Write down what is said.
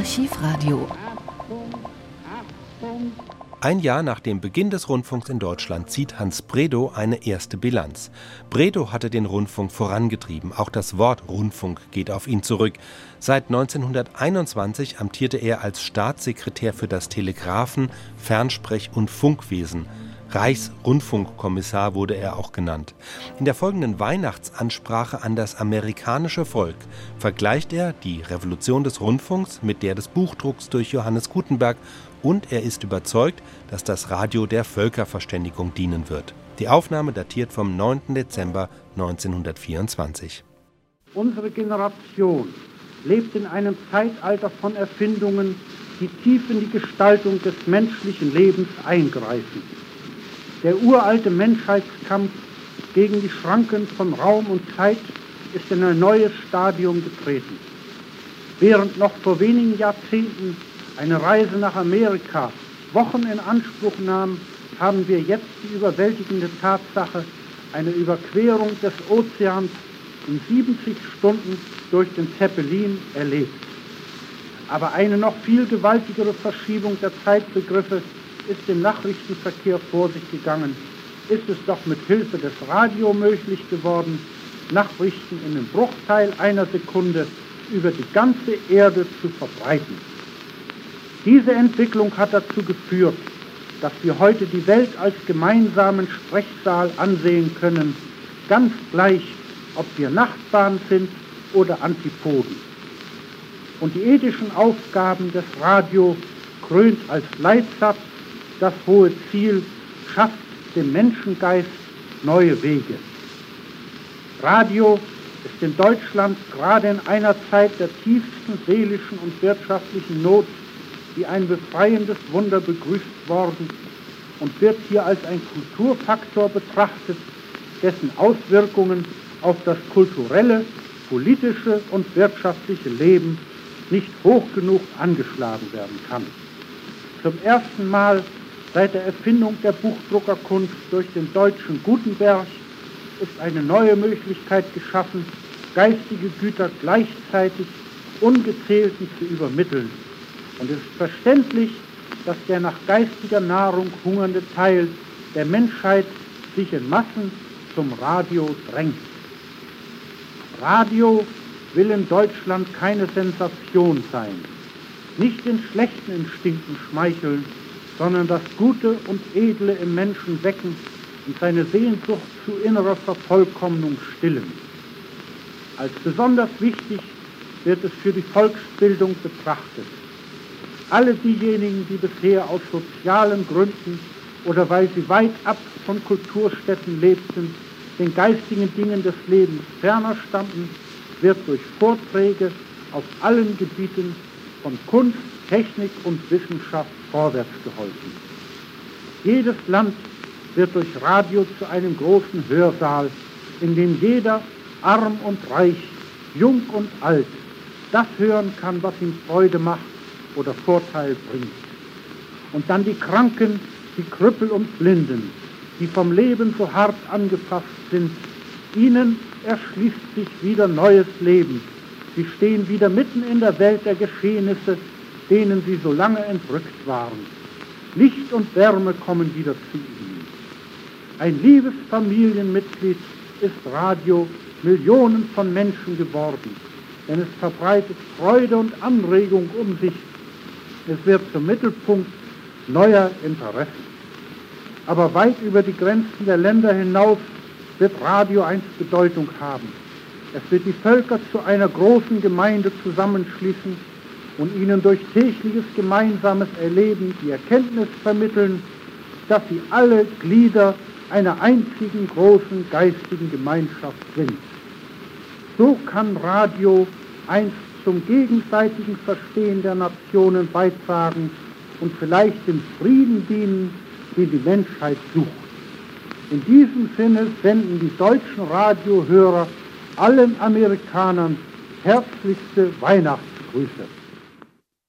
Archivradio. Ein Jahr nach dem Beginn des Rundfunks in Deutschland zieht Hans Bredow eine erste Bilanz. Bredow hatte den Rundfunk vorangetrieben. Auch das Wort Rundfunk geht auf ihn zurück. Seit 1921 amtierte er als Staatssekretär für das Telegraphen, Fernsprech- und Funkwesen. Reichsrundfunkkommissar wurde er auch genannt. In der folgenden Weihnachtsansprache an das amerikanische Volk vergleicht er die Revolution des Rundfunks mit der des Buchdrucks durch Johannes Gutenberg und er ist überzeugt, dass das Radio der Völkerverständigung dienen wird. Die Aufnahme datiert vom 9. Dezember 1924. Unsere Generation lebt in einem Zeitalter von Erfindungen, die tief in die Gestaltung des menschlichen Lebens eingreifen. Der uralte Menschheitskampf gegen die Schranken von Raum und Zeit ist in ein neues Stadium getreten. Während noch vor wenigen Jahrzehnten eine Reise nach Amerika Wochen in Anspruch nahm, haben wir jetzt die überwältigende Tatsache, eine Überquerung des Ozeans in 70 Stunden durch den Zeppelin erlebt. Aber eine noch viel gewaltigere Verschiebung der Zeitbegriffe ist im Nachrichtenverkehr vor sich gegangen, ist es doch mit Hilfe des Radio möglich geworden, Nachrichten in einem Bruchteil einer Sekunde über die ganze Erde zu verbreiten. Diese Entwicklung hat dazu geführt, dass wir heute die Welt als gemeinsamen Sprechsaal ansehen können, ganz gleich, ob wir Nachbarn sind oder Antipoden. Und die ethischen Aufgaben des Radio krönt als Leitsatz das hohe Ziel schafft dem Menschengeist neue Wege. Radio ist in Deutschland gerade in einer Zeit der tiefsten seelischen und wirtschaftlichen Not wie ein befreiendes Wunder begrüßt worden und wird hier als ein Kulturfaktor betrachtet, dessen Auswirkungen auf das kulturelle, politische und wirtschaftliche Leben nicht hoch genug angeschlagen werden kann. Zum ersten Mal Seit der Erfindung der Buchdruckerkunst durch den deutschen Gutenberg ist eine neue Möglichkeit geschaffen, geistige Güter gleichzeitig Ungezählten zu übermitteln. Und es ist verständlich, dass der nach geistiger Nahrung hungernde Teil der Menschheit sich in Massen zum Radio drängt. Radio will in Deutschland keine Sensation sein, nicht den schlechten Instinkten schmeicheln, sondern das Gute und Edle im Menschen wecken und seine Sehnsucht zu innerer Vervollkommnung stillen. Als besonders wichtig wird es für die Volksbildung betrachtet. Alle diejenigen, die bisher aus sozialen Gründen oder weil sie weit ab von Kulturstätten lebten, den geistigen Dingen des Lebens ferner standen, wird durch Vorträge auf allen Gebieten von Kunst, Technik und Wissenschaft vorwärts geholfen. Jedes Land wird durch Radio zu einem großen Hörsaal, in dem jeder, arm und reich, jung und alt, das hören kann, was ihm Freude macht oder Vorteil bringt. Und dann die Kranken, die Krüppel und Blinden, die vom Leben so hart angefasst sind, ihnen erschließt sich wieder neues Leben. Sie stehen wieder mitten in der Welt der Geschehnisse denen sie so lange entrückt waren. Licht und Wärme kommen wieder zu ihnen. Ein liebes Familienmitglied ist Radio Millionen von Menschen geworden, denn es verbreitet Freude und Anregung um sich. Es wird zum Mittelpunkt neuer Interessen. Aber weit über die Grenzen der Länder hinaus wird Radio einst Bedeutung haben. Es wird die Völker zu einer großen Gemeinde zusammenschließen und ihnen durch tägliches gemeinsames Erleben die Erkenntnis vermitteln, dass sie alle Glieder einer einzigen großen geistigen Gemeinschaft sind. So kann Radio einst zum gegenseitigen Verstehen der Nationen beitragen und vielleicht dem Frieden dienen, den die Menschheit sucht. In diesem Sinne senden die deutschen Radiohörer allen Amerikanern herzlichste Weihnachtsgrüße.